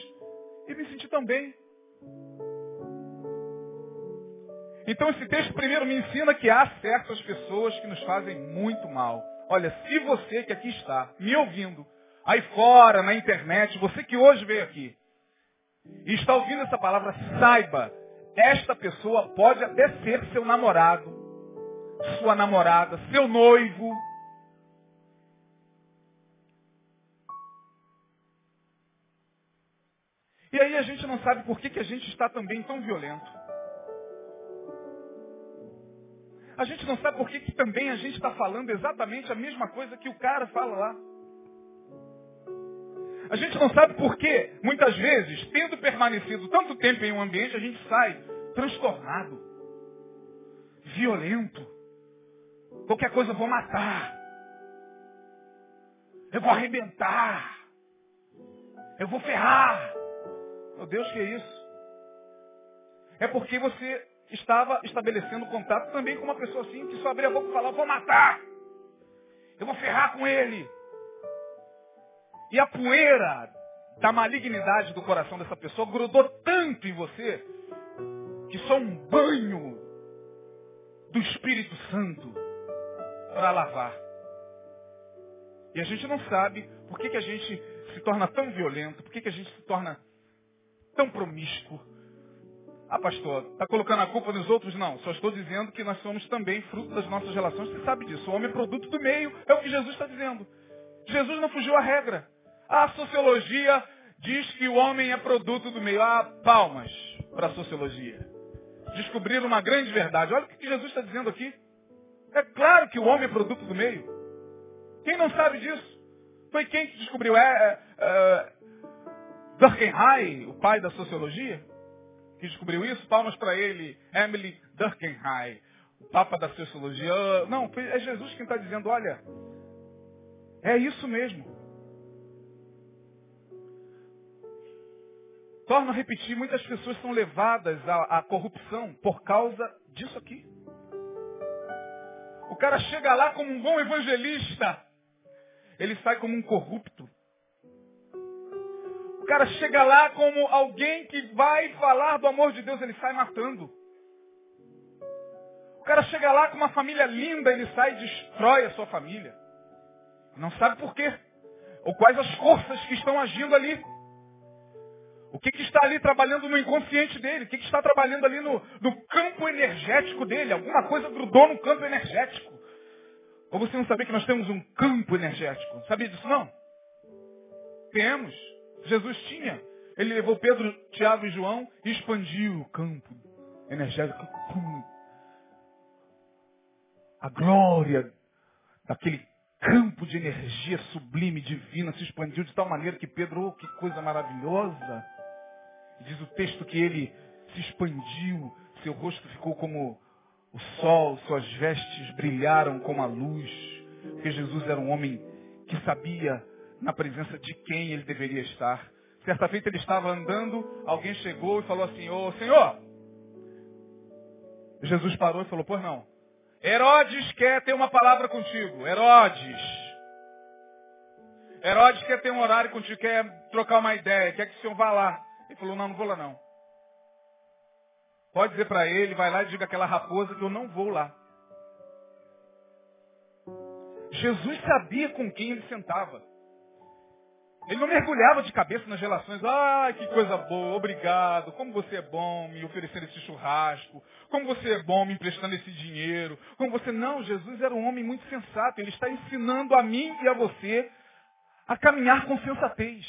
e me senti tão bem. Então esse texto primeiro me ensina que há certas pessoas que nos fazem muito mal. Olha, se você que aqui está, me ouvindo, aí fora, na internet, você que hoje veio aqui, e está ouvindo essa palavra, saiba, esta pessoa pode até ser seu namorado, sua namorada, seu noivo. E aí a gente não sabe por que, que a gente está também tão violento. A gente não sabe por que, que também a gente está falando exatamente a mesma coisa que o cara fala lá. A gente não sabe por que, muitas vezes, tendo permanecido tanto tempo em um ambiente, a gente sai transtornado, violento. Qualquer coisa eu vou matar. Eu vou arrebentar. Eu vou ferrar. Meu Deus, que é isso? É porque você estava estabelecendo contato também com uma pessoa assim, que só abria a boca e falava, vou matar. Eu vou ferrar com ele. E a poeira da malignidade do coração dessa pessoa grudou tanto em você que só um banho do Espírito Santo para lavar. E a gente não sabe por que, que a gente se torna tão violento, por que, que a gente se torna tão promíscuo, ah, pastor, está colocando a culpa nos outros? Não, só estou dizendo que nós somos também fruto das nossas relações. Você sabe disso. O homem é produto do meio, é o que Jesus está dizendo. Jesus não fugiu à regra. A sociologia diz que o homem é produto do meio. Ah, palmas para a sociologia. Descobriram uma grande verdade. Olha o que Jesus está dizendo aqui. É claro que o homem é produto do meio. Quem não sabe disso? Foi quem que descobriu? É, é, é Durkheim, o pai da sociologia, que descobriu isso. Palmas para ele, Emily Durkheim, o papa da sociologia. Não, é Jesus quem está dizendo, olha, é isso mesmo. Torno a repetir, muitas pessoas são levadas à, à corrupção por causa disso aqui. O cara chega lá como um bom evangelista, ele sai como um corrupto. Cara chega lá como alguém que vai falar do amor de Deus, ele sai matando. O cara chega lá com uma família linda, ele sai e destrói a sua família. Não sabe por quê. Ou quais as forças que estão agindo ali. O que, que, está ali trabalhando no inconsciente dele? O que, que está trabalhando ali no, no, campo energético dele? Alguma coisa grudou no campo energético. Ou você não sabia que nós temos um campo energético? Sabia disso não? Temos. Jesus tinha. Ele levou Pedro, Tiago e João e expandiu o campo energético. A glória daquele campo de energia sublime, divina, se expandiu de tal maneira que Pedro, oh, que coisa maravilhosa. Diz o texto que ele se expandiu, seu rosto ficou como o sol, suas vestes brilharam como a luz, porque Jesus era um homem que sabia na presença de quem ele deveria estar. Certa feita ele estava andando, alguém chegou e falou assim, ô Senhor! Jesus parou e falou, pois não. Herodes quer ter uma palavra contigo. Herodes. Herodes quer ter um horário contigo, quer trocar uma ideia, quer que o senhor vá lá. Ele falou, não, não vou lá não. Pode dizer para ele, vai lá e diga aquela raposa que eu não vou lá. Jesus sabia com quem ele sentava. Ele não mergulhava de cabeça nas relações. Ai, que coisa boa, obrigado. Como você é bom me oferecendo esse churrasco. Como você é bom me emprestando esse dinheiro. Como você. Não, Jesus era um homem muito sensato. Ele está ensinando a mim e a você a caminhar com sensatez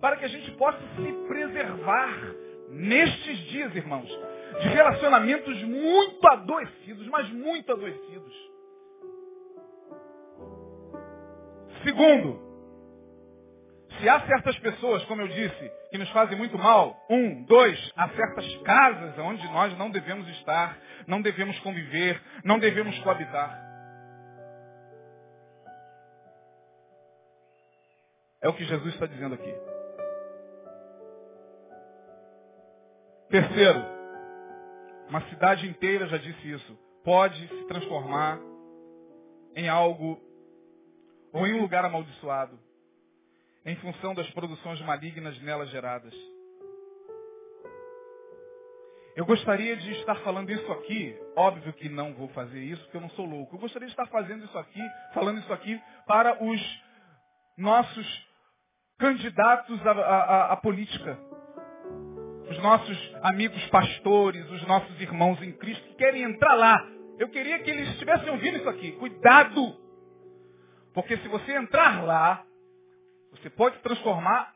para que a gente possa se preservar nestes dias, irmãos, de relacionamentos muito adoecidos, mas muito adoecidos. Segundo, se há certas pessoas, como eu disse, que nos fazem muito mal, um, dois, há certas casas onde nós não devemos estar, não devemos conviver, não devemos coabitar. É o que Jesus está dizendo aqui. Terceiro, uma cidade inteira, já disse isso, pode se transformar em algo ou em um lugar amaldiçoado, em função das produções malignas nela geradas. Eu gostaria de estar falando isso aqui, óbvio que não vou fazer isso, porque eu não sou louco. Eu gostaria de estar fazendo isso aqui, falando isso aqui para os nossos candidatos à, à, à política os nossos amigos pastores, os nossos irmãos em Cristo que querem entrar lá. Eu queria que eles estivessem ouvindo isso aqui. Cuidado! Porque se você entrar lá, você pode transformar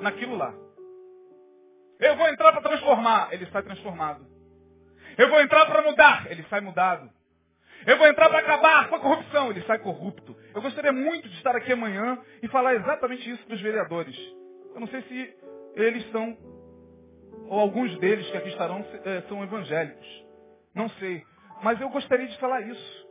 naquilo lá. Eu vou entrar para transformar, ele sai transformado. Eu vou entrar para mudar, ele sai mudado. Eu vou entrar para acabar com a corrupção, ele sai corrupto. Eu gostaria muito de estar aqui amanhã e falar exatamente isso para os vereadores. Eu não sei se eles são ou alguns deles que aqui estarão é, são evangélicos. Não sei. Mas eu gostaria de falar isso.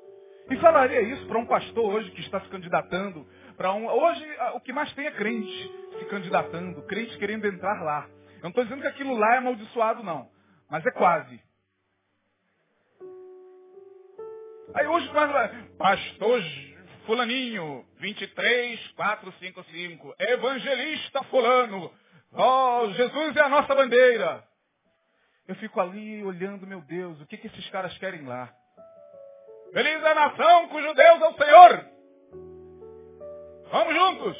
E falaria isso para um pastor hoje que está se candidatando. Para um Hoje o que mais tem é crente se candidatando, crente querendo entrar lá. Eu não estou dizendo que aquilo lá é amaldiçoado, não. Mas é quase. Aí hoje, pastor fulaninho, 23455, evangelista fulano, Oh, Jesus é a nossa bandeira. Eu fico ali olhando, meu Deus, o que, que esses caras querem lá? Feliz é a nação cujo Deus é o Senhor. Vamos juntos.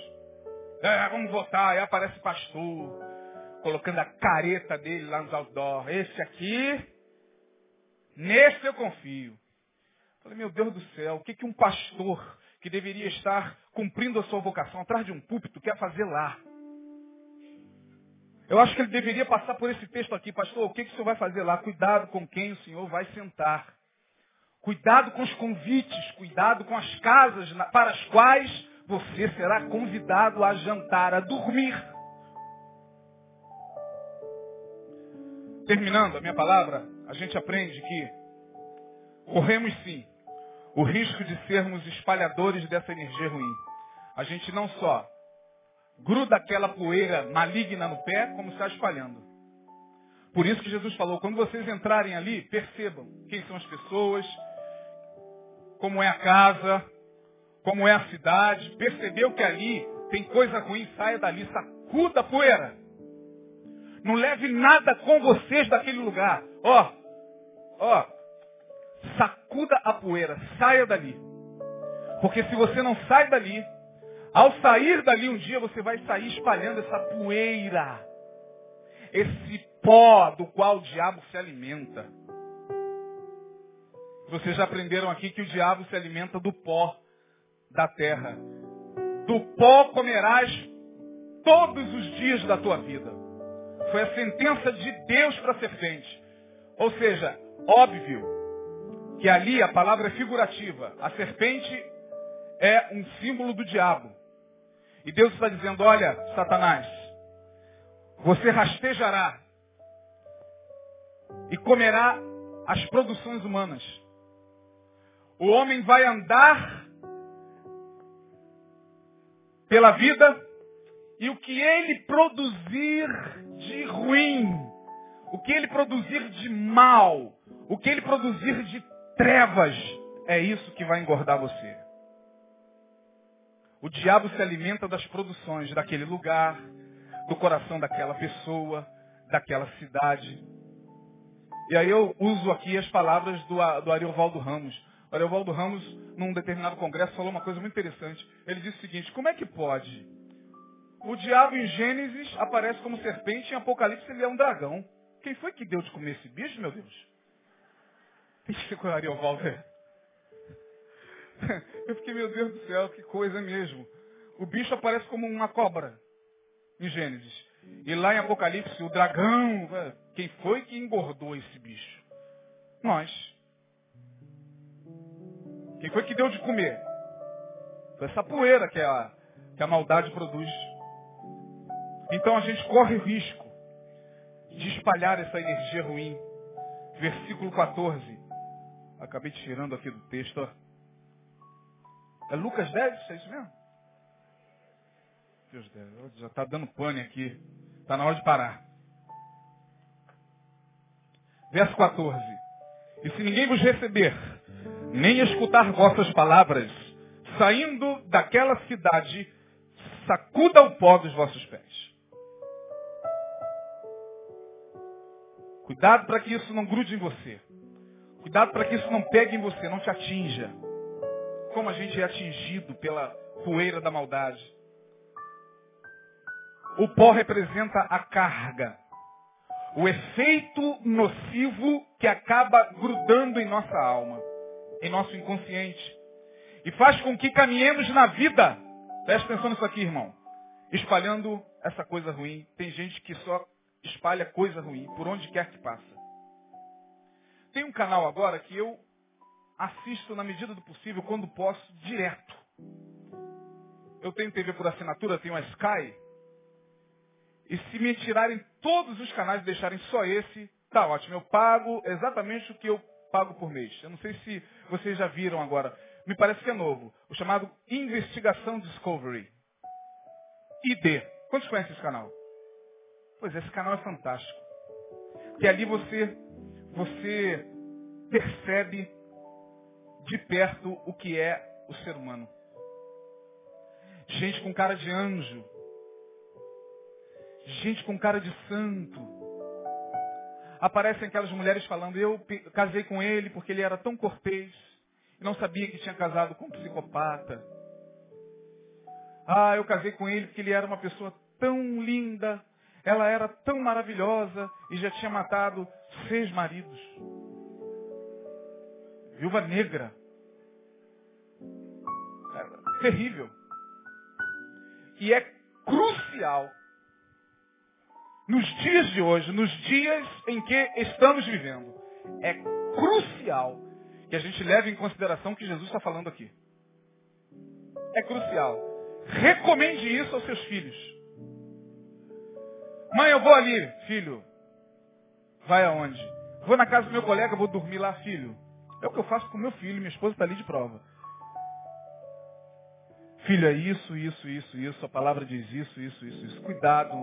É, vamos votar. Aí aparece pastor, colocando a careta dele lá nos outdoors. Esse aqui, nesse eu confio. Falei, meu Deus do céu, o que, que um pastor que deveria estar cumprindo a sua vocação atrás de um púlpito quer fazer lá? Eu acho que ele deveria passar por esse texto aqui, pastor. O que, que o senhor vai fazer lá? Cuidado com quem o senhor vai sentar. Cuidado com os convites, cuidado com as casas para as quais você será convidado a jantar, a dormir. Terminando a minha palavra, a gente aprende que corremos sim o risco de sermos espalhadores dessa energia ruim. A gente não só gruda aquela poeira maligna no pé, como está espalhando. Por isso que Jesus falou, quando vocês entrarem ali, percebam quem são as pessoas, como é a casa, como é a cidade. Percebeu que ali tem coisa ruim, saia dali, sacuda a poeira. Não leve nada com vocês daquele lugar. Ó, ó, sacuda a poeira, saia dali. Porque se você não sai dali, ao sair dali um dia você vai sair espalhando essa poeira. Esse pó do qual o diabo se alimenta. Vocês já aprenderam aqui que o diabo se alimenta do pó da terra. Do pó comerás todos os dias da tua vida. Foi a sentença de Deus para a serpente. Ou seja, óbvio que ali a palavra é figurativa. A serpente é um símbolo do diabo. E Deus está dizendo, olha, Satanás, você rastejará e comerá as produções humanas. O homem vai andar pela vida e o que ele produzir de ruim, o que ele produzir de mal, o que ele produzir de trevas, é isso que vai engordar você. O diabo se alimenta das produções daquele lugar, do coração daquela pessoa, daquela cidade. E aí eu uso aqui as palavras do, do Ariovaldo Ramos. O Ariovaldo Ramos, num determinado congresso, falou uma coisa muito interessante. Ele disse o seguinte, como é que pode? O diabo em Gênesis aparece como serpente, em Apocalipse ele é um dragão. Quem foi que deu de comer esse bicho, meu Deus? Isso que o Ariovaldo. Eu fiquei, meu Deus do céu, que coisa mesmo. O bicho aparece como uma cobra em Gênesis. E lá em Apocalipse, o dragão, quem foi que engordou esse bicho? Nós. Quem foi que deu de comer? Foi essa poeira que a, que a maldade produz. Então a gente corre o risco de espalhar essa energia ruim. Versículo 14. Acabei tirando aqui do texto. Ó. É Lucas 10? É isso mesmo? Deus Deus, já está dando pane aqui. Está na hora de parar. Verso 14. E se ninguém vos receber, nem escutar vossas palavras, saindo daquela cidade, sacuda o pó dos vossos pés. Cuidado para que isso não grude em você. Cuidado para que isso não pegue em você, não te atinja como a gente é atingido pela poeira da maldade. O pó representa a carga, o efeito nocivo que acaba grudando em nossa alma, em nosso inconsciente, e faz com que caminhemos na vida. Presta atenção nisso aqui, irmão. Espalhando essa coisa ruim. Tem gente que só espalha coisa ruim por onde quer que passa. Tem um canal agora que eu assisto na medida do possível, quando posso, direto. Eu tenho TV por assinatura, tenho a Sky. E se me tirarem todos os canais e deixarem só esse, tá ótimo. Eu pago exatamente o que eu pago por mês. Eu não sei se vocês já viram agora. Me parece que é novo. O chamado Investigação Discovery. ID. Quantos conhecem esse canal? Pois esse canal é fantástico. Que ali você, você percebe de perto o que é o ser humano. Gente com cara de anjo. Gente com cara de santo. Aparecem aquelas mulheres falando, eu casei com ele porque ele era tão cortês não sabia que tinha casado com um psicopata. Ah, eu casei com ele porque ele era uma pessoa tão linda, ela era tão maravilhosa e já tinha matado seis maridos viúva negra. É terrível. E é crucial nos dias de hoje, nos dias em que estamos vivendo, é crucial que a gente leve em consideração o que Jesus está falando aqui. É crucial. Recomende isso aos seus filhos. Mãe, eu vou ali. Filho, vai aonde? Vou na casa do meu colega, vou dormir lá, filho. É o que eu faço com meu filho, minha esposa está ali de prova. Filho, é isso, isso, isso, isso. A palavra diz isso, isso, isso, isso. Cuidado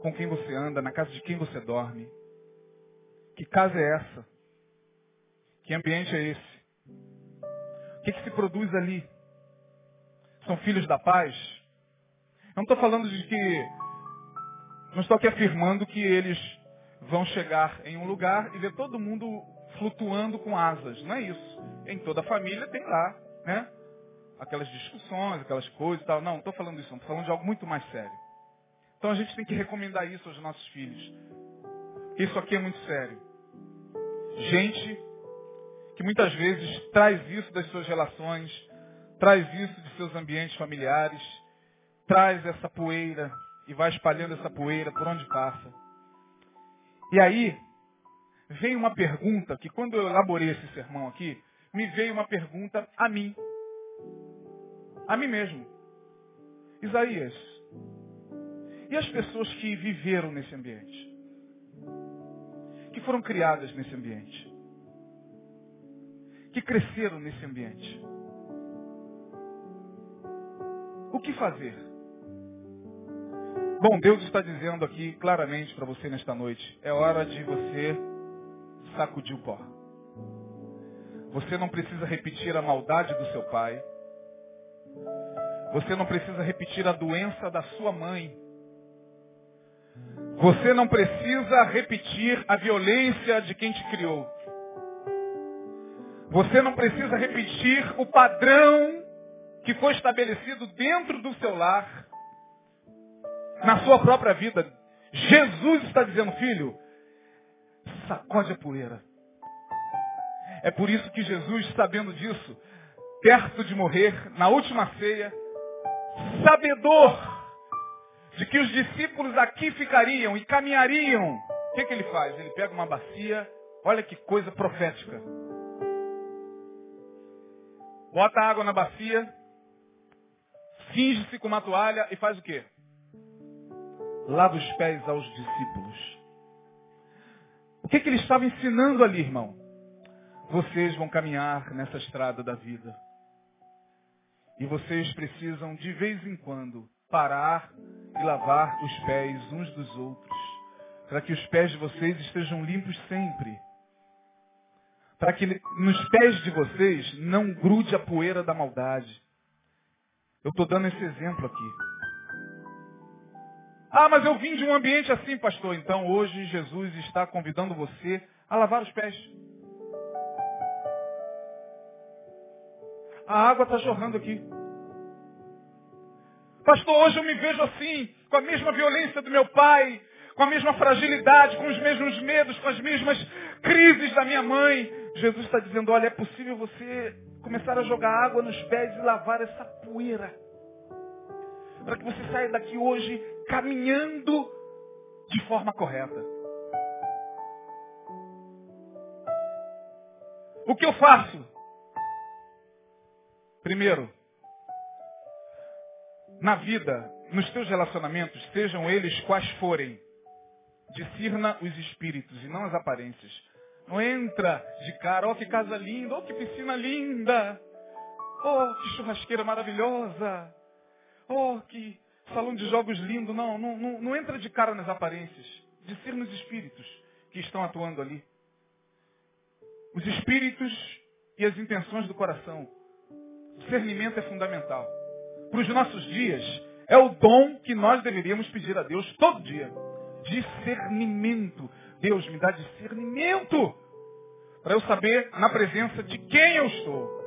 com quem você anda, na casa de quem você dorme. Que casa é essa? Que ambiente é esse? O que, que se produz ali? São filhos da paz? Eu não estou falando de que. Não estou aqui afirmando que eles vão chegar em um lugar e ver todo mundo flutuando com asas. Não é isso. Em toda família tem lá, né? Aquelas discussões, aquelas coisas e tal. Não, não estou falando isso, estou falando de algo muito mais sério. Então a gente tem que recomendar isso aos nossos filhos. Isso aqui é muito sério. Gente que muitas vezes traz isso das suas relações, traz isso de seus ambientes familiares, traz essa poeira e vai espalhando essa poeira por onde passa. E aí, vem uma pergunta que quando eu elaborei esse sermão aqui, me veio uma pergunta a mim. A mim mesmo. Isaías, e as pessoas que viveram nesse ambiente? Que foram criadas nesse ambiente? Que cresceram nesse ambiente? O que fazer? Bom, Deus está dizendo aqui claramente para você nesta noite, é hora de você sacudir o pó. Você não precisa repetir a maldade do seu pai. Você não precisa repetir a doença da sua mãe. Você não precisa repetir a violência de quem te criou. Você não precisa repetir o padrão que foi estabelecido dentro do seu lar na sua própria vida. Jesus está dizendo, filho, sacode a poeira. É por isso que Jesus, sabendo disso, perto de morrer, na última ceia, sabedor de que os discípulos aqui ficariam e caminhariam, o que, que ele faz? Ele pega uma bacia, olha que coisa profética. Bota água na bacia, finge-se com uma toalha e faz o quê? lava os pés aos discípulos. O que, que ele estava ensinando ali, irmão? Vocês vão caminhar nessa estrada da vida. E vocês precisam, de vez em quando, parar e lavar os pés uns dos outros. Para que os pés de vocês estejam limpos sempre. Para que nos pés de vocês não grude a poeira da maldade. Eu estou dando esse exemplo aqui. Ah, mas eu vim de um ambiente assim, pastor. Então hoje Jesus está convidando você a lavar os pés. A água está jorrando aqui. Pastor, hoje eu me vejo assim, com a mesma violência do meu pai, com a mesma fragilidade, com os mesmos medos, com as mesmas crises da minha mãe. Jesus está dizendo, olha, é possível você começar a jogar água nos pés e lavar essa poeira. Para que você saia daqui hoje caminhando de forma correta. O que eu faço? Primeiro, na vida, nos teus relacionamentos, sejam eles quais forem, discirna os espíritos e não as aparências. Não entra de cara, ó oh, que casa linda, ó oh, que piscina linda, oh que churrasqueira maravilhosa, oh que salão de jogos lindo. Não, não, não, não entra de cara nas aparências. Discirna os espíritos que estão atuando ali. Os espíritos e as intenções do coração. O discernimento é fundamental. Para os nossos dias, é o dom que nós deveríamos pedir a Deus todo dia. Discernimento. Deus me dá discernimento para eu saber na presença de quem eu estou.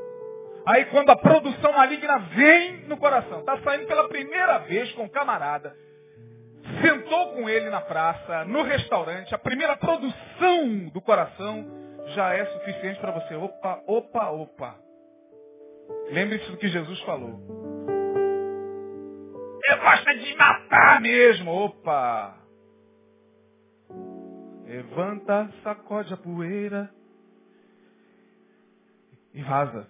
Aí quando a produção maligna vem no coração, está saindo pela primeira vez com o camarada, sentou com ele na praça, no restaurante, a primeira produção do coração já é suficiente para você. Opa, opa, opa. Lembre-se do que Jesus falou. Eu gosto de matar mesmo. Opa. Levanta, sacode a poeira e vaza.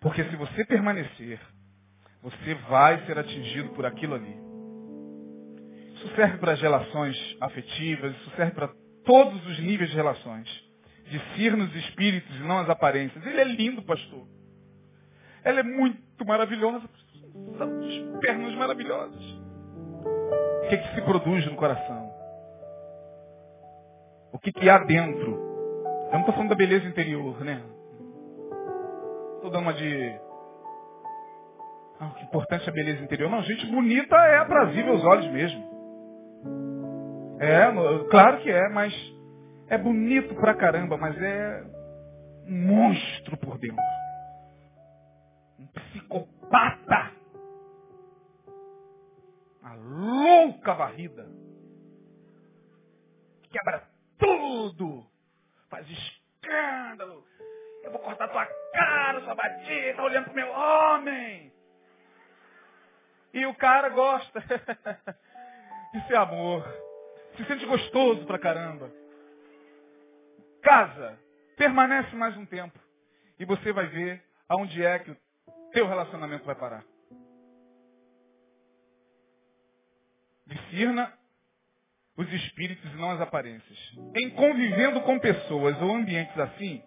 Porque se você permanecer, você vai ser atingido por aquilo ali. Isso serve para as relações afetivas, isso serve para todos os níveis de relações. Discirna os espíritos e não as aparências. Ele é lindo, pastor. Ela é muito maravilhosa. São pernas maravilhosas. O que, é que se produz no coração? O que, que há dentro? Eu não estou falando da beleza interior, né? Estou dando uma de. Ah, que importante é a beleza interior. Não, gente bonita é aprazível aos olhos mesmo. É, claro que é, mas é bonito pra caramba, mas é um monstro por dentro. Psicopata. Uma louca varrida. Quebra tudo. Faz escândalo. Eu vou cortar tua cara, sua batida, tá olhando pro meu homem. E o cara gosta. Isso é amor. Se sente gostoso pra caramba. Casa. Permanece mais um tempo. E você vai ver aonde é que o teu relacionamento vai parar. Discirna os espíritos e não as aparências. Em convivendo com pessoas ou ambientes assim,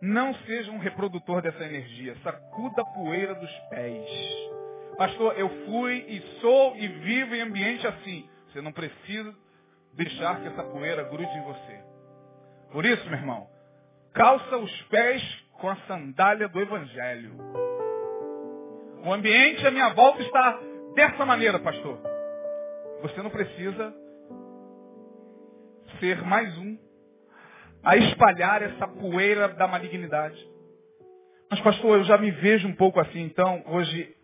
não seja um reprodutor dessa energia. Sacuda a poeira dos pés. Pastor, eu fui e sou e vivo em ambiente assim. Você não precisa deixar que essa poeira grude em você. Por isso, meu irmão, calça os pés com a sandália do Evangelho. O ambiente à minha volta está dessa maneira, pastor. Você não precisa ser mais um a espalhar essa poeira da malignidade. Mas, pastor, eu já me vejo um pouco assim, então hoje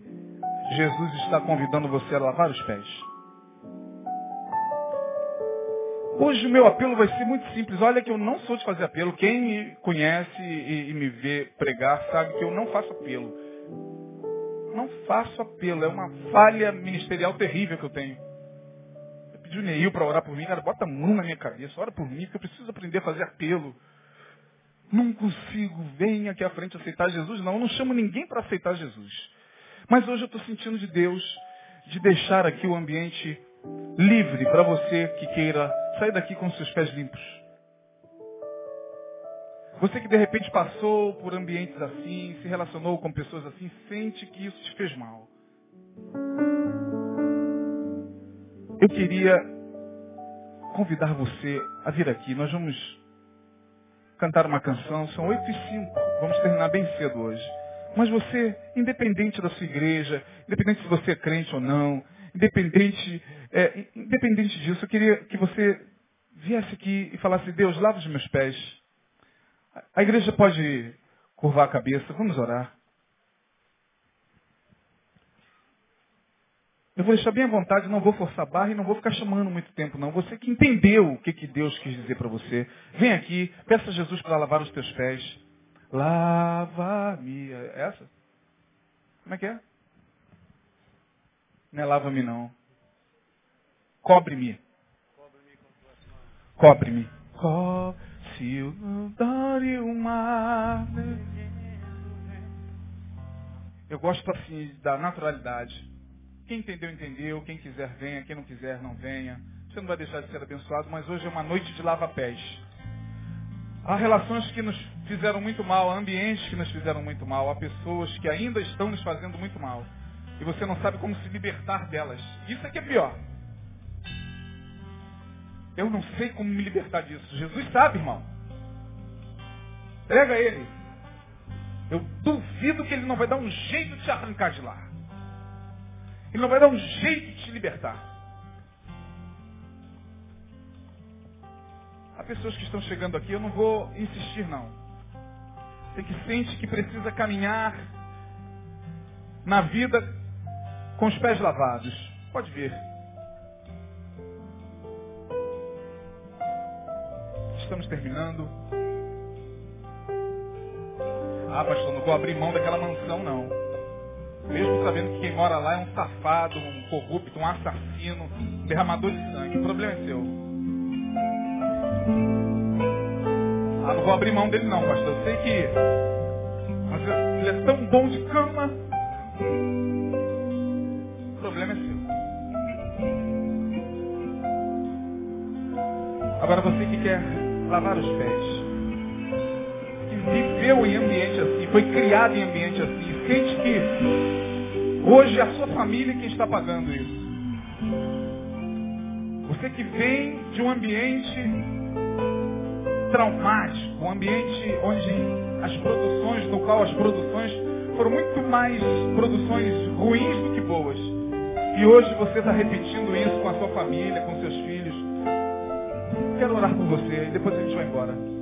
Jesus está convidando você a lavar os pés. Hoje o meu apelo vai ser muito simples. Olha que eu não sou de fazer apelo. Quem me conhece e, me vê pregar sabe que eu não faço apelo. Não faço apelo. É uma falha ministerial terrível que eu tenho. Eu pedi o Neil para orar por mim. Cara, bota a mão na minha cabeça. Ora por mim, que eu preciso aprender a fazer apelo. Não consigo. Venha aqui à frente aceitar Jesus. Não, eu não chamo ninguém para aceitar Jesus. Mas hoje eu estou sentindo de Deus de deixar aqui o ambiente livre para você que queira sair daqui com seus pés limpos. Você que de repente passou por ambientes assim, se relacionou com pessoas assim, sente que isso te fez mal. Eu queria convidar você a vir aqui. Nós vamos cantar uma canção, são oito e cinco. Vamos terminar bem cedo hoje. Mas você, independente da sua igreja, independente se você é crente ou não, independente, é, independente disso, eu queria que você viesse aqui e falasse, Deus, lava os meus pés. A igreja pode curvar a cabeça, vamos orar. Eu vou deixar bem à vontade, não vou forçar a barra e não vou ficar chamando muito tempo, não. Você que entendeu o que, que Deus quis dizer para você, vem aqui, peça a Jesus para lavar os teus pés. Lava-me. É essa? Como é que é? Não é lava-me, não. Cobre-me. Cobre-me. Cobre eu dare o mar. Eu gosto assim da naturalidade. Quem entendeu, entendeu. Quem quiser, venha. Quem não quiser, não venha. Você não vai deixar de ser abençoado, mas hoje é uma noite de lava-pés. Há relações que nos fizeram muito mal, há ambientes que nos fizeram muito mal, há pessoas que ainda estão nos fazendo muito mal. E você não sabe como se libertar delas. Isso é que é pior. Eu não sei como me libertar disso. Jesus sabe, irmão. Pega ele. Eu duvido que ele não vai dar um jeito de te arrancar de lá. Ele não vai dar um jeito de te libertar. Há pessoas que estão chegando aqui, eu não vou insistir não. Você que sente que precisa caminhar na vida com os pés lavados. Pode ver. Estamos terminando. Ah, pastor, não vou abrir mão daquela mansão, não. Mesmo sabendo que quem mora lá é um safado, um corrupto, um assassino, um derramador de sangue. O problema é seu. Ah, não vou abrir mão dele não, pastor. Eu sei que... Ele é tão bom de cama. O problema é seu. Agora você que quer lavar os pés, que viveu em ambiente assim, foi criado em ambiente assim, sente que hoje é a sua família quem está pagando isso. Você que vem de um ambiente traumático, um ambiente onde as produções, no qual as produções foram muito mais produções ruins do que boas. E hoje você está repetindo isso com a sua família, com seus filhos. Quero orar por você e depois a gente vai embora.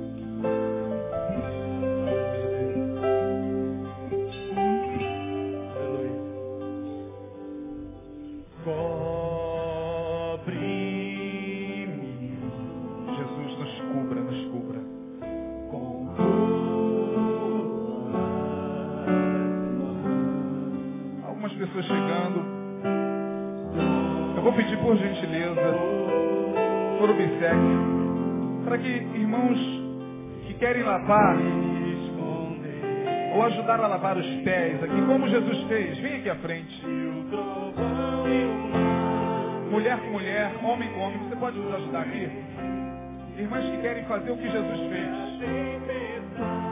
Lavar ou ajudar a lavar os pés aqui, como Jesus fez, vem aqui à frente. Mulher com mulher, homem com homem, você pode nos ajudar aqui? Irmãs que querem fazer o que Jesus fez.